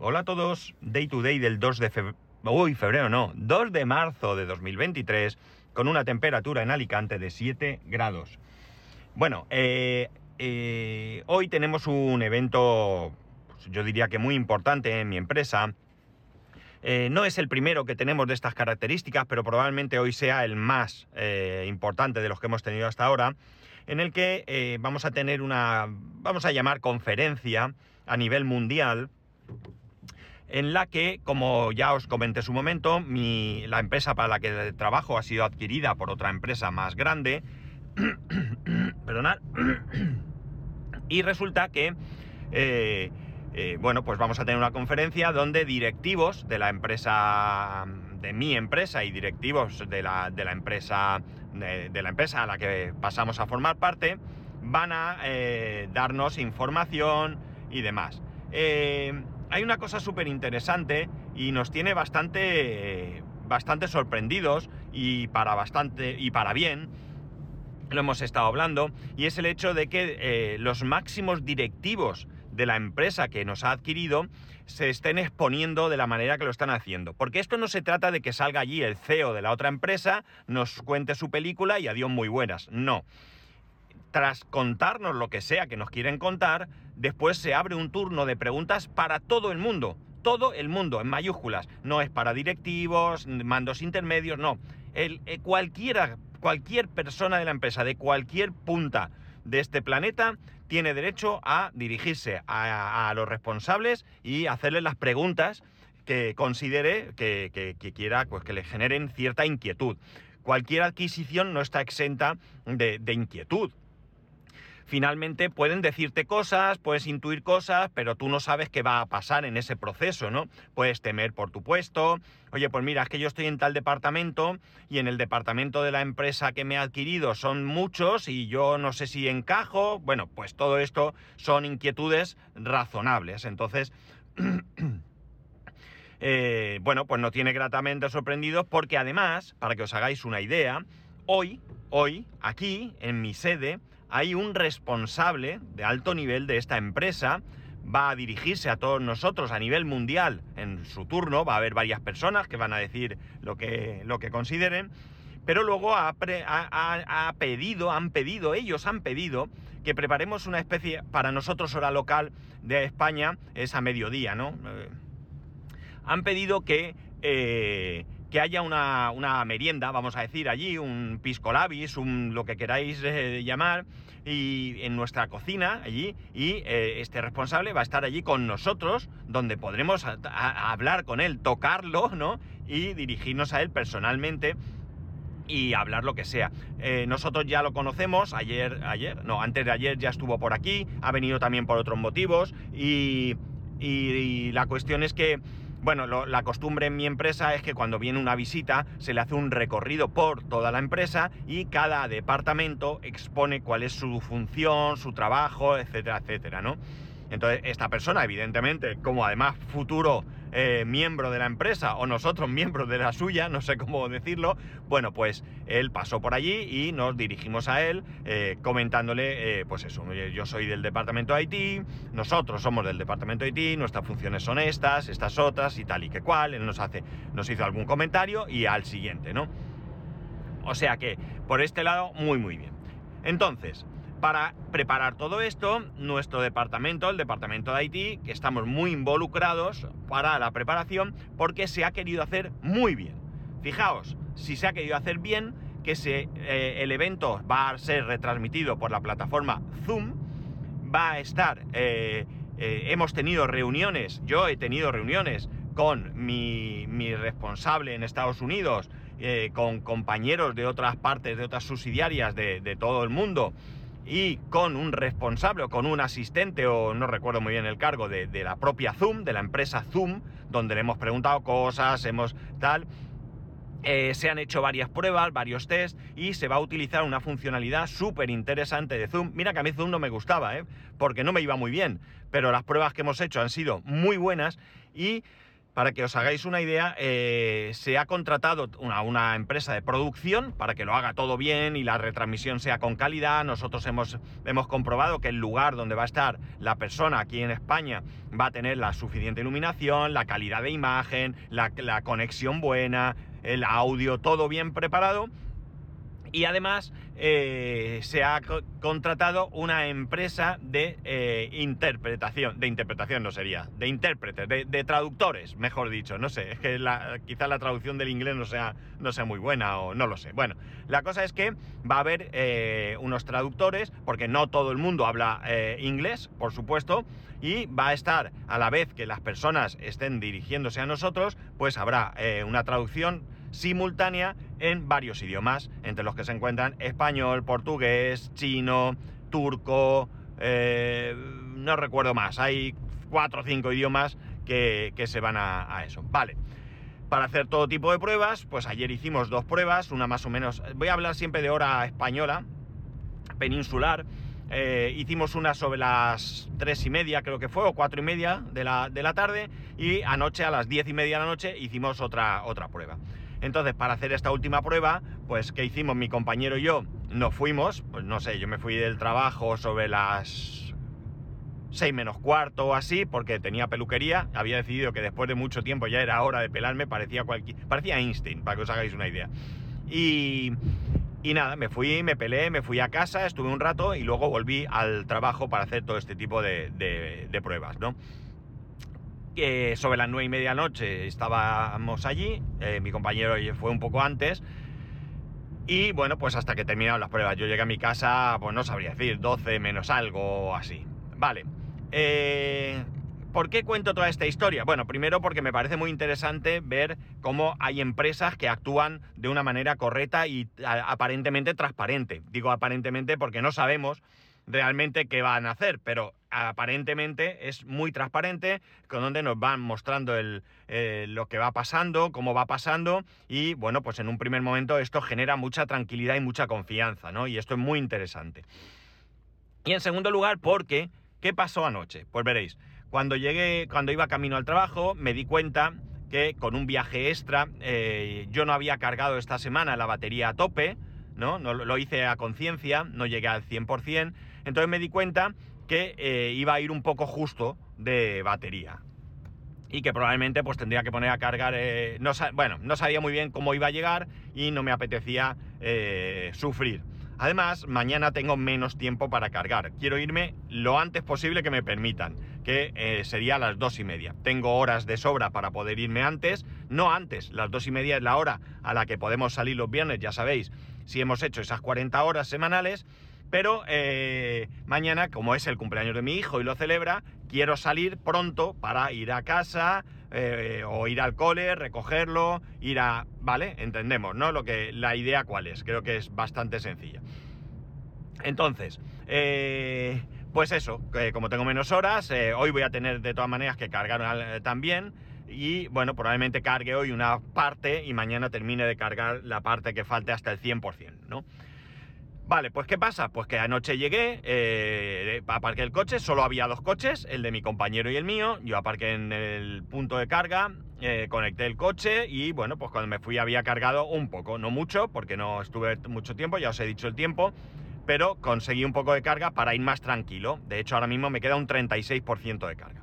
Hola a todos, Day to Day del 2 de febrero, uy, febrero no, 2 de marzo de 2023, con una temperatura en Alicante de 7 grados. Bueno, eh, eh, hoy tenemos un evento, pues, yo diría que muy importante en mi empresa. Eh, no es el primero que tenemos de estas características, pero probablemente hoy sea el más importante de los que hemos tenido hasta ahora, en el que vamos a tener una, vamos a llamar conferencia a nivel mundial en la que, como ya os comenté en su momento, la empresa para la que trabajo ha sido adquirida por otra empresa más grande. Perdonad. y resulta que, eh, eh, bueno, pues vamos a tener una conferencia donde directivos de la empresa, de mi empresa y directivos de la, empresa, de, la empresa a la que pasamos a formar parte, van a eh, darnos información y demás hay una cosa súper interesante y nos tiene bastante, bastante sorprendidos y para bastante y para bien. Lo hemos estado hablando y es el hecho de que eh, los máximos directivos de la empresa que nos ha adquirido se estén exponiendo de la manera que lo están haciendo. Porque esto no se trata de que salga allí el CEO de la otra empresa, nos cuente su película y adiós muy buenas. No tras contarnos lo que sea que nos quieren contar, después se abre un turno de preguntas para todo el mundo. Todo el mundo, en mayúsculas. No es para directivos, mandos intermedios, no. Eh, cualquiera, cualquier persona de la empresa, de cualquier punta de este planeta, tiene derecho a dirigirse a, los responsables y hacerles las preguntas que considere que, quiera, pues que le generen cierta inquietud. Cualquier adquisición no está exenta de inquietud finalmente pueden decirte cosas, puedes intuir cosas, pero tú no sabes qué va a pasar en ese proceso, ¿no? Puedes temer por tu puesto, oye, pues mira, es que yo estoy en tal departamento y en el departamento de la empresa que me ha adquirido son muchos y yo no sé si encajo, bueno, pues todo esto son inquietudes razonables, entonces... Eh, bueno, pues no tiene gratamente sorprendidos porque además, para que os hagáis una idea, hoy, hoy, aquí, en mi sede, hay un responsable de alto nivel de esta empresa, va a dirigirse a todos nosotros a nivel mundial. En su turno, va a haber varias personas que van a decir lo que, lo que consideren, pero luego ha, pedido, han pedido, ellos han pedido que preparemos una especie, para nosotros hora local de España es a mediodía, ¿no? Eh, han pedido que... Eh, que haya una, merienda, vamos a decir, allí, un pisco labis, un, lo que queráis eh, llamar, y en nuestra cocina, allí, y eh, este responsable va a estar allí con nosotros, donde podremos hablar con él, tocarlo, ¿no? Y dirigirnos a él personalmente y hablar lo que sea. Eh, nosotros ya lo conocemos, ayer, ayer, no, antes de ayer ya estuvo por aquí, ha venido también por otros motivos, y, y la cuestión es que bueno, la costumbre en mi empresa es que cuando viene una visita se le hace un recorrido por toda la empresa y cada departamento expone cuál es su función, su trabajo, etcétera, etcétera, ¿no? Entonces, esta persona, evidentemente, como además futuro eh, miembro de la empresa o nosotros miembros de la suya, no sé cómo decirlo, bueno, pues él pasó por allí y nos dirigimos a él eh, comentándole, eh, pues eso, yo soy del departamento IT, nosotros somos del departamento IT, nuestras funciones son estas, estas otras y tal y que cual, él nos hace, nos hizo algún comentario y al siguiente, ¿no? O sea que, por este lado, muy muy bien. Entonces, para preparar todo esto, nuestro departamento, el departamento de IT, que estamos muy involucrados para la preparación, porque se ha querido hacer muy bien. Fijaos, si se ha querido hacer bien, que eh, el evento va a ser retransmitido por la plataforma Zoom, va a estar, eh, eh, hemos tenido reuniones, yo he tenido reuniones con mi, responsable en Estados Unidos, con compañeros de otras partes, de otras subsidiarias de todo el mundo, y con un responsable o con un asistente o no recuerdo muy bien el cargo de, la propia Zoom, de la empresa Zoom, donde le hemos preguntado cosas, hemos tal. Eh, se han hecho varias pruebas, varios test y se va a utilizar una funcionalidad súper interesante de Zoom. Mira que a mí Zoom no me gustaba, ¿eh? porque no me iba muy bien, pero las pruebas que hemos hecho han sido muy buenas y para que os hagáis una idea, eh, se ha contratado una, una, empresa de producción para que lo haga todo bien y la retransmisión sea con calidad. Nosotros hemos, hemos comprobado que el lugar donde va a estar la persona aquí en España va a tener la suficiente iluminación, la calidad de imagen, la, la conexión buena, el audio, todo bien preparado y además eh, se ha contratado una empresa de eh, interpretación, de interpretación no sería, de intérpretes, de, traductores, mejor dicho, no sé, es que la, quizá la traducción del inglés no sea, no sea muy buena o no lo sé. Bueno, la cosa es que va a haber eh, unos traductores, porque no todo el mundo habla inglés, por supuesto, y va a estar a la vez que las personas estén dirigiéndose a nosotros, pues habrá una traducción simultánea en varios idiomas, entre los que se encuentran español, portugués, chino, turco, eh, no recuerdo más, hay cuatro o cinco idiomas que, se van a, eso. Vale. Para hacer todo tipo de pruebas, pues ayer hicimos dos pruebas, una más o menos, voy a hablar siempre de hora española, peninsular, eh, hicimos una sobre las tres y media, creo que fue, o cuatro y media de la, de la tarde, y anoche a las diez y media de la noche hicimos otra, otra prueba. Entonces, para hacer esta última prueba, pues, ¿qué hicimos? Mi compañero y yo nos fuimos, pues no sé, yo me fui del trabajo sobre las 6 menos cuarto o así, porque tenía peluquería. Había decidido que después de mucho tiempo ya era hora de pelarme, parecía, cualquier, parecía Einstein, para que os hagáis una idea. Y, y nada, me fui, me pelé, me fui a casa, estuve un rato y luego volví al trabajo para hacer todo este tipo de, de pruebas, ¿no? Sobre las nueve y media noche estábamos allí, eh, mi compañero fue un poco antes, y bueno, pues hasta que terminaron las pruebas. Yo llegué a mi casa, pues no sabría decir, 12 menos algo así. Vale. Eh, ¿Por qué cuento toda esta historia? Bueno, primero porque me parece muy interesante ver cómo hay empresas que actúan de una manera correcta y aparentemente transparente. Digo aparentemente porque no sabemos realmente qué van a hacer, pero aparentemente es muy transparente, con donde nos van mostrando el, eh, lo que va pasando, cómo va pasando, y bueno, pues en un primer momento esto genera mucha tranquilidad y mucha confianza, ¿no? Y esto es muy interesante. Y en segundo lugar, porque, ¿qué pasó anoche? Pues veréis, cuando llegué, cuando iba camino al trabajo, me di cuenta que con un viaje extra eh, yo no había cargado esta semana la batería a tope, ¿no? no lo hice a conciencia, no llegué al 100%, entonces me di cuenta que eh, iba a ir un poco justo de batería. Y que probablemente pues tendría que poner a cargar... Eh, no, bueno, no sabía muy bien cómo iba a llegar y no me apetecía eh, sufrir. Además, mañana tengo menos tiempo para cargar. Quiero irme lo antes posible que me permitan, que sería a las dos y media. Tengo horas de sobra para poder irme antes, no antes. Las dos y media es la hora a la que podemos salir los viernes, ya sabéis, si hemos hecho esas 40 horas semanales. Pero eh, mañana, como es el cumpleaños de mi hijo y lo celebra, quiero salir pronto para ir a casa eh, o ir al cole, recogerlo, ir a... ¿Vale? Entendemos, ¿no? Lo que, la idea cuál es. Creo que es bastante sencilla. Entonces, eh, pues eso, como tengo menos horas, hoy voy a tener de todas maneras que cargar también. Y bueno, probablemente cargue hoy una parte y mañana termine de cargar la parte que falte hasta el 100%, ¿no? Vale, pues ¿qué pasa? Pues que anoche llegué, eh, aparqué el coche, solo había dos coches, el de mi compañero y el mío. Yo aparqué en el punto de carga, eh, conecté el coche y bueno, pues cuando me fui había cargado un poco, no mucho, porque no estuve mucho tiempo, ya os he dicho el tiempo, pero conseguí un poco de carga para ir más tranquilo. De hecho, ahora mismo me queda un 36% de carga.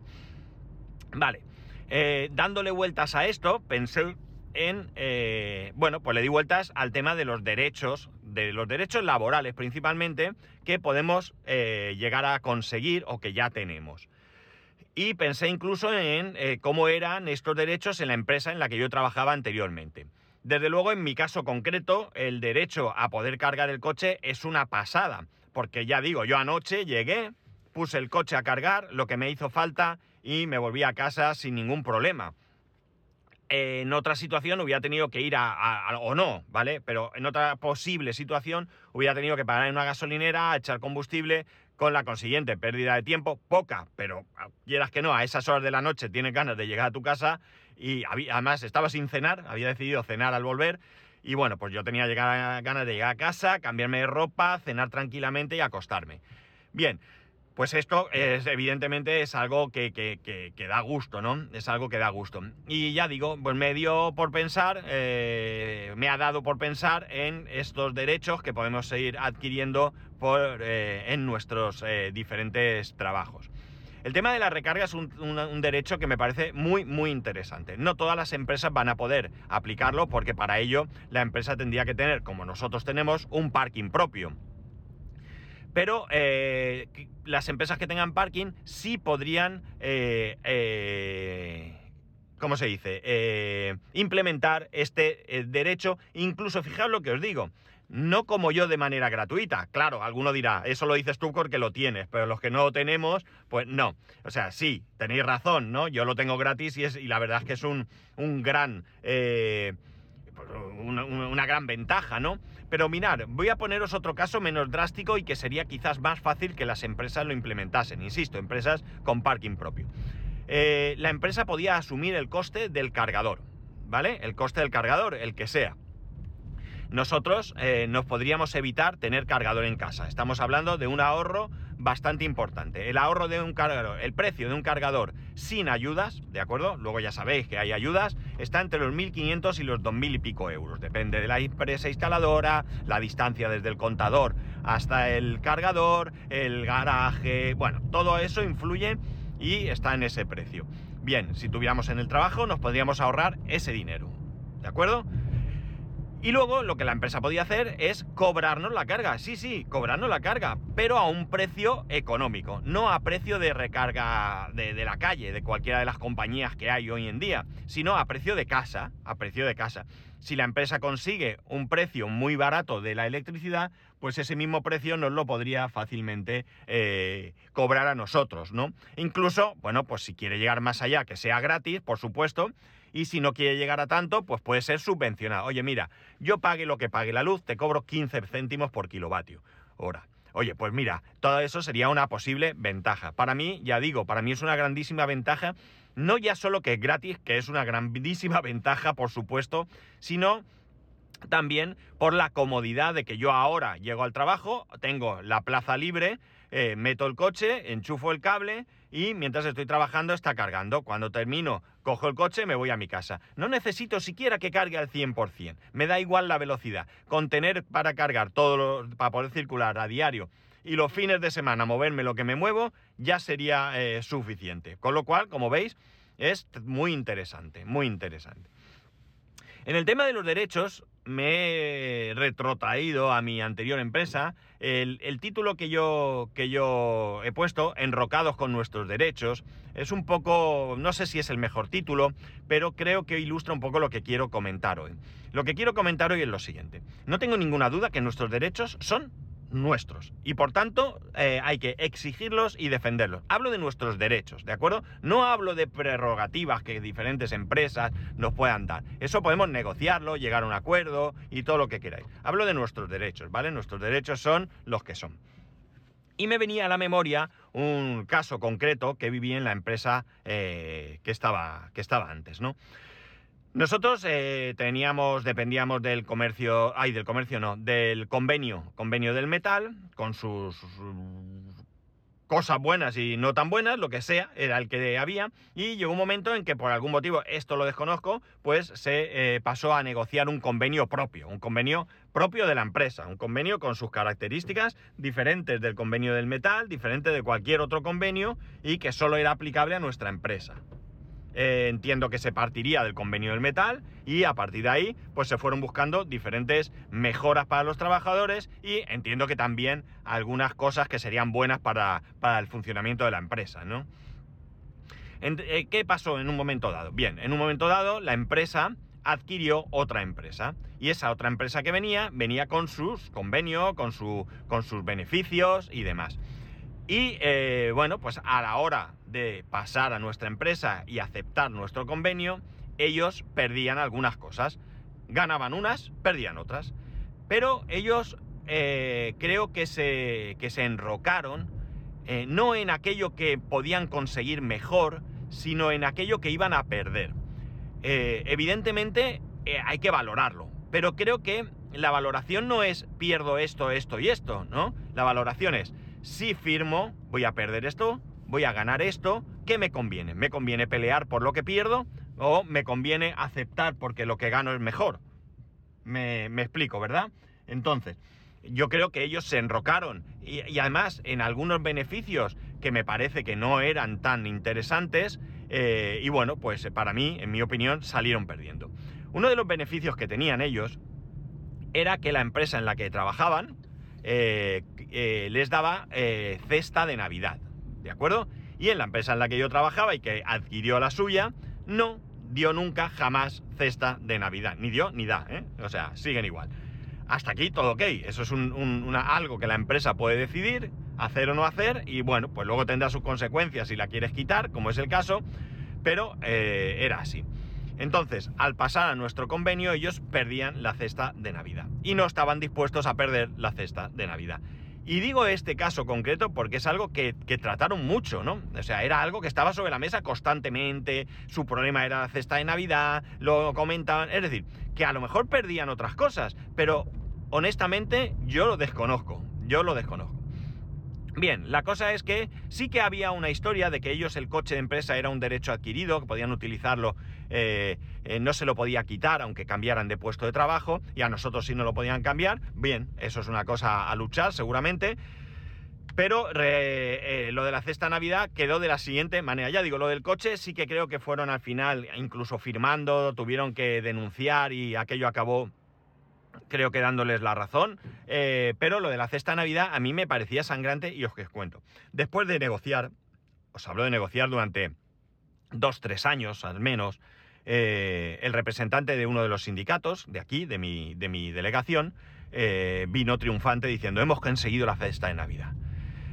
Vale, eh, dándole vueltas a esto, pensé en, eh, bueno, pues le di vueltas al tema de los derechos, de los derechos laborales principalmente, que podemos eh, llegar a conseguir o que ya tenemos. Y pensé incluso en cómo eran estos derechos en la empresa en la que yo trabajaba anteriormente. Desde luego, en mi caso concreto, el derecho a poder cargar el coche es una pasada, porque ya digo, yo anoche llegué, puse el coche a cargar, lo que me hizo falta, y me volví a casa sin ningún problema en otra situación hubiera tenido que ir a, o no, ¿vale? Pero en otra posible situación hubiera tenido que parar en una gasolinera, echar combustible, con la consiguiente pérdida de tiempo, poca, pero quieras que no, a esas horas de la noche tienes ganas de llegar a tu casa y además estaba sin cenar, había decidido cenar al volver y bueno, pues yo tenía ganas de llegar a casa, cambiarme de ropa, cenar tranquilamente y acostarme. Bien, Pues esto es, evidentemente es algo que, da gusto, ¿no? Es algo que da gusto. Y ya digo, pues me dio por pensar, eh, me ha dado por pensar en estos derechos que podemos seguir adquiriendo por, eh, en nuestros eh, diferentes trabajos. El tema de la recarga es un, un, derecho que me parece muy, muy interesante. No todas las empresas van a poder aplicarlo porque para ello la empresa tendría que tener, como nosotros tenemos, un parking propio pero eh, las empresas que tengan parking sí podrían, eh, eh, ¿cómo se dice?, implementar este derecho, incluso fijaos lo que os digo, no como yo de manera gratuita. Claro, alguno dirá, eso lo dices tú porque lo tienes, pero los que no lo tenemos, pues no. O sea, sí, tenéis razón, ¿no? Yo lo tengo gratis y, es, y la verdad es que es un, un gran una, gran ventaja, ¿no? Pero mirar, voy a poneros otro caso menos drástico y que sería quizás más fácil que las empresas lo implementasen. Insisto, empresas con parking propio. Eh, la empresa podía asumir el coste del cargador, ¿vale? El coste del cargador, el que sea nosotros eh, nos podríamos evitar tener cargador en casa. Estamos hablando de un ahorro bastante importante. El ahorro de un cargador, el precio de un cargador sin ayudas, ¿de acuerdo? Luego ya sabéis que hay ayudas, está entre los 1.500 y los 2.000 y pico euros. Depende de la empresa instaladora, la distancia desde el contador hasta el cargador, el garaje, bueno, todo eso influye y está en ese precio. Bien, si tuviéramos en el trabajo nos podríamos ahorrar ese dinero. ¿De acuerdo? Y luego lo que la empresa podía hacer es cobrarnos la carga. Sí, sí, cobrarnos la carga, pero a un precio económico, no a precio de recarga de, la calle, de cualquiera de las compañías que hay hoy en día, sino a precio de casa, a precio de casa. Si la empresa consigue un precio muy barato de la electricidad, pues ese mismo precio nos lo podría fácilmente eh, cobrar a nosotros, ¿no? Incluso, bueno, pues si quiere llegar más allá, que sea gratis, por supuesto, y si no quiere llegar a tanto, pues puede ser subvencionado. Oye, mira, yo pague lo que pague la luz, te cobro 15 céntimos por kilovatio hora. Oye, pues mira, todo eso sería una posible ventaja. Para mí, ya digo, para mí es una grandísima ventaja, no ya solo que es gratis, que es una grandísima ventaja, por supuesto, sino también por la comodidad de que yo ahora llego al trabajo, tengo la plaza libre, eh, meto el coche, enchufo el cable y mientras estoy trabajando está cargando. Cuando termino, cojo el coche me voy a mi casa. No necesito siquiera que cargue al 100%. Me da igual la velocidad. Con tener para cargar todo, para poder circular a diario y los fines de semana moverme lo que me muevo, ya sería eh, suficiente. Con lo cual, como veis, es muy interesante, muy interesante. En el tema de los derechos, me he retrotraído a mi anterior empresa. El, título que yo, que yo he puesto, Enrocados con nuestros derechos, es un poco, no sé si es el mejor título, pero creo que ilustra un poco lo que quiero comentar hoy. Lo que quiero comentar hoy es lo siguiente. No tengo ninguna duda que nuestros derechos son nuestros. Y por tanto, eh, hay que exigirlos y defenderlos. Hablo de nuestros derechos, ¿de acuerdo? No hablo de prerrogativas que diferentes empresas nos puedan dar. Eso podemos negociarlo, llegar a un acuerdo y todo lo que queráis. Hablo de nuestros derechos, ¿vale? Nuestros derechos son los que son. Y me venía a la memoria un caso concreto que viví en la empresa eh, que, estaba, que estaba antes, ¿no? Nosotros eh, teníamos, dependíamos del comercio, ay, del comercio no, del convenio, convenio del metal, con sus, cosas buenas y no tan buenas, lo que sea, era el que había, y llegó un momento en que por algún motivo, esto lo desconozco, pues se eh, pasó a negociar un convenio propio, un convenio propio de la empresa, un convenio con sus características diferentes del convenio del metal, diferente de cualquier otro convenio y que solo era aplicable a nuestra empresa. Eh, entiendo que se partiría del convenio del metal y a partir de ahí pues se fueron buscando diferentes mejoras para los trabajadores y entiendo que también algunas cosas que serían buenas para, el funcionamiento de la empresa, ¿no? Eh, ¿Qué pasó en un momento dado? Bien, en un momento dado la empresa adquirió otra empresa y esa otra empresa que venía venía con sus convenios, con, su, con sus beneficios y demás. Y eh, bueno, pues a la hora de pasar a nuestra empresa y aceptar nuestro convenio, ellos perdían algunas cosas. Ganaban unas, perdían otras. Pero ellos eh, creo que se, que se enrocaron eh, no en aquello que podían conseguir mejor, sino en aquello que iban a perder. evidentemente hay que valorarlo, pero creo que la valoración no es pierdo esto, esto y esto, ¿no? La valoración es si firmo, voy a perder esto, voy a ganar esto, ¿qué me conviene? ¿Me conviene pelear por lo que pierdo o me conviene aceptar porque lo que gano es mejor? Me, explico, ¿verdad? Entonces, yo creo que ellos se enrocaron y, y, además en algunos beneficios que me parece que no eran tan interesantes eh, y bueno, pues para mí, en mi opinión, salieron perdiendo. Uno de los beneficios que tenían ellos era que la empresa en la que trabajaban eh, eh, les daba eh, cesta de Navidad, ¿de acuerdo? Y en la empresa en la que yo trabajaba y que adquirió la suya, no dio nunca jamás cesta de Navidad. Ni dio ni da. O sea, siguen igual. Hasta aquí todo ok. Eso es algo que la empresa puede decidir, hacer o no hacer, y bueno, pues luego tendrá sus consecuencias si la quieres quitar, como es el caso, pero era así. Entonces, al pasar a nuestro convenio, ellos perdían la cesta de Navidad y no estaban dispuestos a perder la cesta de Navidad. Y digo este caso concreto porque es algo que, que, trataron mucho, ¿no? O sea, era algo que estaba sobre la mesa constantemente, su problema era la cesta de Navidad, lo comentaban, es decir, que a lo mejor perdían otras cosas, pero honestamente yo lo desconozco, yo lo desconozco. Bien, la cosa es que sí que había una historia de que ellos el coche de empresa era un derecho adquirido, que podían utilizarlo, eh, eh, no se lo podía quitar aunque cambiaran de puesto de trabajo, y a nosotros sí no lo podían cambiar. Bien, eso es una cosa a luchar seguramente. Pero eh, lo de la cesta Navidad quedó de la siguiente manera. Ya digo, lo del coche sí que creo que fueron al final, incluso firmando, tuvieron que denunciar y aquello acabó creo que dándoles la razón, eh, pero lo de la cesta Navidad a mí me parecía sangrante y os que os cuento. Después de negociar, os hablo de negociar durante dos, tres años al menos, eh, el representante de uno de los sindicatos de aquí, de mi, de mi delegación, eh, vino triunfante diciendo hemos conseguido la cesta de Navidad.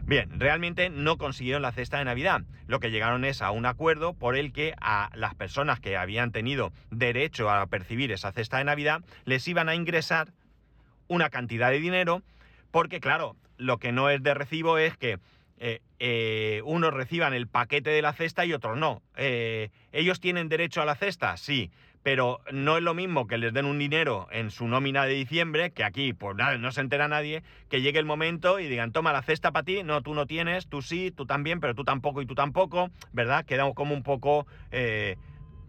Bien, realmente no consiguieron la cesta de Navidad. Lo que llegaron es a un acuerdo por el que a las personas que habían tenido derecho a percibir esa cesta de Navidad les iban a ingresar una cantidad de dinero, porque claro, lo que no es de recibo es que eh, eh, unos reciban el paquete de la cesta y otros no. Eh, ¿Ellos tienen derecho a la cesta? Sí, pero no es lo mismo que les den un dinero en su nómina de diciembre, que aquí pues nada, no se entera nadie, que llegue el momento y digan, toma la cesta para ti, no, tú no tienes, tú sí, tú también, pero tú tampoco y tú tampoco, ¿verdad? Queda como un poco... Eh,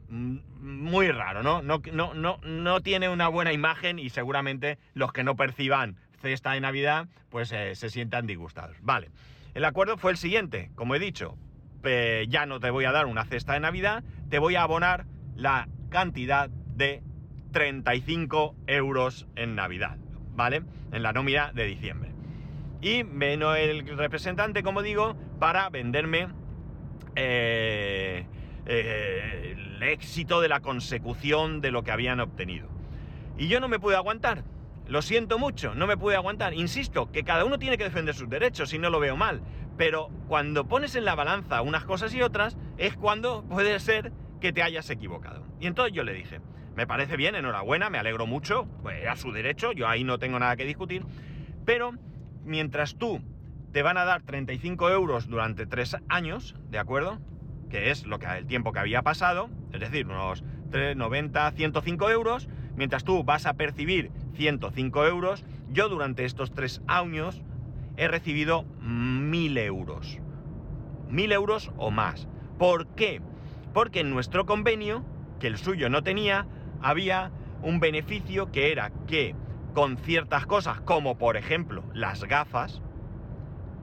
muy raro, ¿no? No, no, no, no tiene una buena imagen y seguramente los que no perciban cesta de Navidad, pues eh, se sientan disgustados. Vale, el acuerdo fue el siguiente, como he dicho, ya no te voy a dar una cesta de Navidad, te voy a abonar la cantidad de 35 euros en Navidad, ¿vale? En la nómina de diciembre. Y vino el representante, como digo, para venderme eh, eh, el éxito de la consecución de lo que habían obtenido. Y yo no me pude aguantar. Lo siento mucho, no me pude aguantar. Insisto, que cada uno tiene que defender sus derechos y no lo veo mal. Pero cuando pones en la balanza unas cosas y otras, es cuando puede ser que te hayas equivocado. Y entonces yo le dije, me parece bien, enhorabuena, me alegro mucho, pues a su derecho, yo ahí no tengo nada que discutir, pero mientras tú te van a dar 35 euros durante tres años, ¿de acuerdo? Que es lo que el tiempo que había pasado, es decir, unos 90, 105 euros, mientras tú vas a percibir 105 euros, yo durante estos tres años he recibido 1000 euros. 1000 euros o más. ¿Por qué? Porque en nuestro convenio, que el suyo no tenía, había un beneficio que era que con ciertas cosas, como por ejemplo las gafas,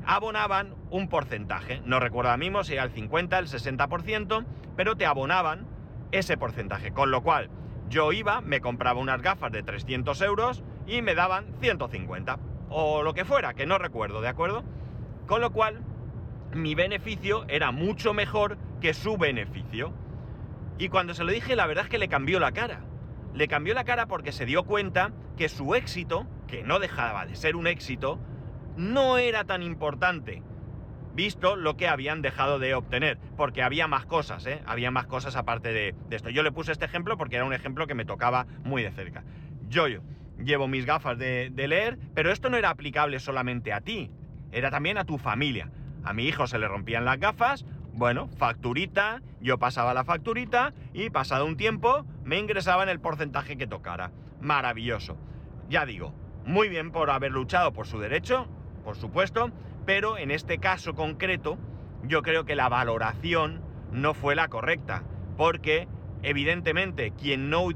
abonaban un porcentaje. No recuerdo ahora mismo si era el 50, el 60%, pero te abonaban ese porcentaje. Con lo cual, yo iba, me compraba unas gafas de 300 euros y me daban 150. O lo que fuera, que no recuerdo, ¿de acuerdo? Con lo cual, mi beneficio era mucho mejor que su beneficio. Y cuando se lo dije, la verdad es que le cambió la cara. Le cambió la cara porque se dio cuenta que su éxito, que no dejaba de ser un éxito, no era tan importante, visto lo que habían dejado de obtener, porque había más cosas, ¿eh? Había más cosas aparte de, esto. Yo le puse este ejemplo porque era un ejemplo que me tocaba muy de cerca. Yo, yo llevo mis gafas de, de leer, pero esto no era aplicable solamente a ti, era también a tu familia. A mi hijo se le rompían las gafas, bueno, facturita, yo pasaba la facturita y pasado un tiempo me ingresaba en el porcentaje que tocara. Maravilloso. Ya digo, muy bien por haber luchado por su derecho, por supuesto, pero en este caso concreto yo creo que la valoración no fue la correcta, porque evidentemente quien no,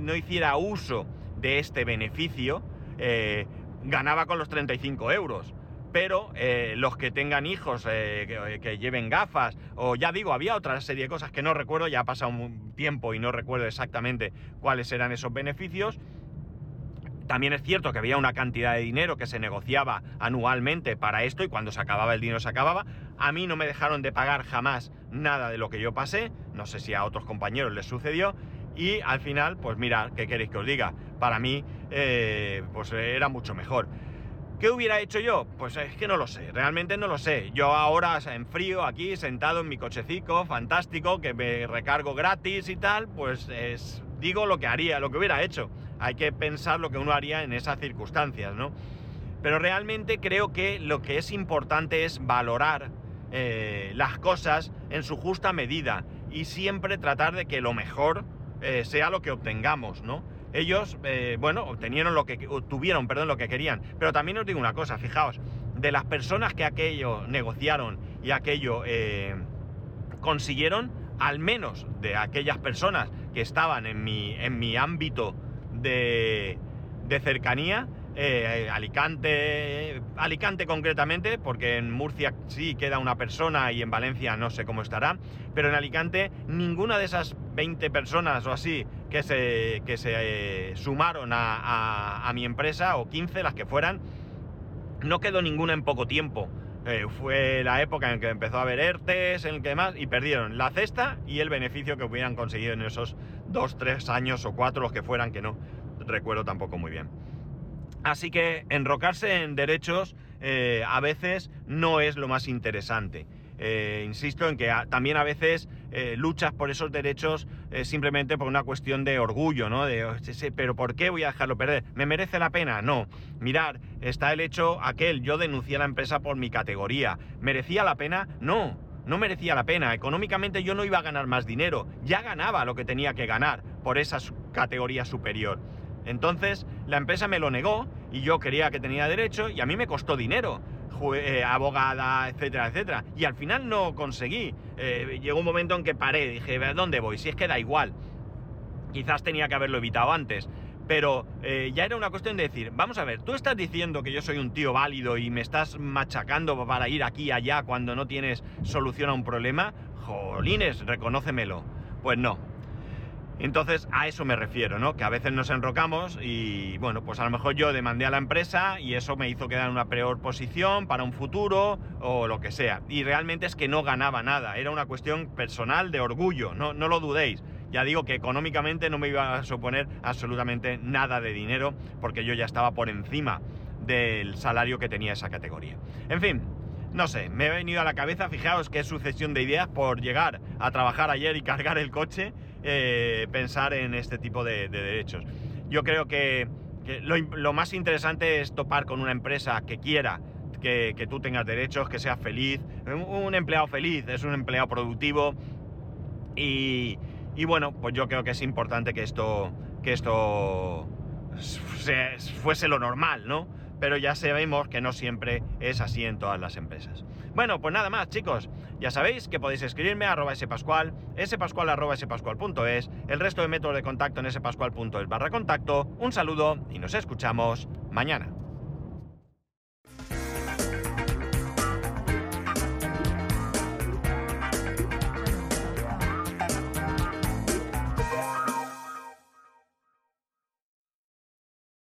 no hiciera uso de este beneficio eh, ganaba con los 35 euros. Pero eh, los que tengan hijos, eh, que, lleven gafas, o ya digo, había otra serie de cosas que no recuerdo, ya ha pasado un tiempo y no recuerdo exactamente cuáles eran esos beneficios, también es cierto que había una cantidad de dinero que se negociaba anualmente para esto y cuando se acababa el dinero se acababa. A mí no me dejaron de pagar jamás nada de lo que yo pasé, no sé si a otros compañeros les sucedió. Y al final, pues mira, ¿qué queréis que os diga? Para mí, eh, pues era mucho mejor. ¿Qué hubiera hecho yo? Pues es que no lo sé, realmente no lo sé. Yo ahora en frío, aquí, sentado en mi cochecito, fantástico, que me recargo gratis y tal, pues es, digo lo que haría, lo que hubiera hecho. Hay que pensar lo que uno haría en esas circunstancias, ¿no? Pero realmente creo que lo que es importante es valorar eh, las cosas en su justa medida y siempre tratar de que lo mejor eh, sea lo que obtengamos, ¿no? Ellos, eh, bueno, obtenieron lo que obtuvieron, perdón, lo que querían. Pero también os digo una cosa, fijaos, de las personas que aquello negociaron y aquello consiguieron, al menos de aquellas personas que estaban en mi, en mi ámbito de, cercanía, eh, Alicante, Alicante concretamente, porque en Murcia sí queda una persona y en Valencia no sé cómo estará, pero en Alicante ninguna de esas 20 personas o así que se, que se eh, sumaron a, a mi empresa, o 15 las que fueran, no quedó ninguna en poco tiempo. Eh, fue la época en que empezó a haber ERTES, en el que más, y perdieron la cesta y el beneficio que hubieran conseguido en esos dos, tres años o cuatro, los que fueran, que no recuerdo tampoco muy bien. Así que enrocarse en derechos eh, a veces no es lo más interesante. Eh, insisto en que también a veces eh, luchas por esos derechos eh, simplemente por una cuestión de orgullo, ¿no? De, pero ¿por qué voy a dejarlo perder? ¿Me merece la pena? No. Mirar, está el hecho aquel, yo denuncié a la empresa por mi categoría. ¿Merecía la pena? No. No merecía la pena. Económicamente yo no iba a ganar más dinero. Ya ganaba lo que tenía que ganar por esa categoría superior. Entonces, la empresa me lo negó y yo quería que tenía derecho y a mí me costó dinero. Eh, abogada, etcétera, etcétera. Y al final no conseguí. Eh, llegó un momento en que paré, dije, ¿dónde voy? Si es que da igual. Quizás tenía que haberlo evitado antes. Pero eh, ya era una cuestión de decir, vamos a ver, tú estás diciendo que yo soy un tío válido y me estás machacando para ir aquí y allá cuando no tienes solución a un problema. Jolines, reconócemelo. Pues no, entonces, a eso me refiero, ¿no? Que a veces nos enrocamos y, bueno, pues a lo mejor yo demandé a la empresa y eso me hizo quedar en una peor posición para un futuro o lo que sea. Y realmente es que no ganaba nada, era una cuestión personal de orgullo, no, no lo dudéis. Ya digo que económicamente no me iba a suponer absolutamente nada de dinero porque yo ya estaba por encima del salario que tenía esa categoría. En fin, no sé, me ha venido a la cabeza, fijaos qué sucesión de ideas por llegar a trabajar ayer y cargar el coche eh, pensar en este tipo de, derechos. Yo creo que, lo, más interesante es topar con una empresa que quiera que, tú tengas derechos, que seas feliz. Un, empleado feliz es un empleado productivo y, bueno, pues yo creo que es importante que esto, que esto fuese lo normal, ¿no? pero ya sabemos que no siempre es así en todas las empresas. Bueno, pues nada más, chicos. Ya sabéis que podéis escribirme a arroba spascual, el resto de métodos de contacto en spascual.es barra contacto. Un saludo y nos escuchamos mañana.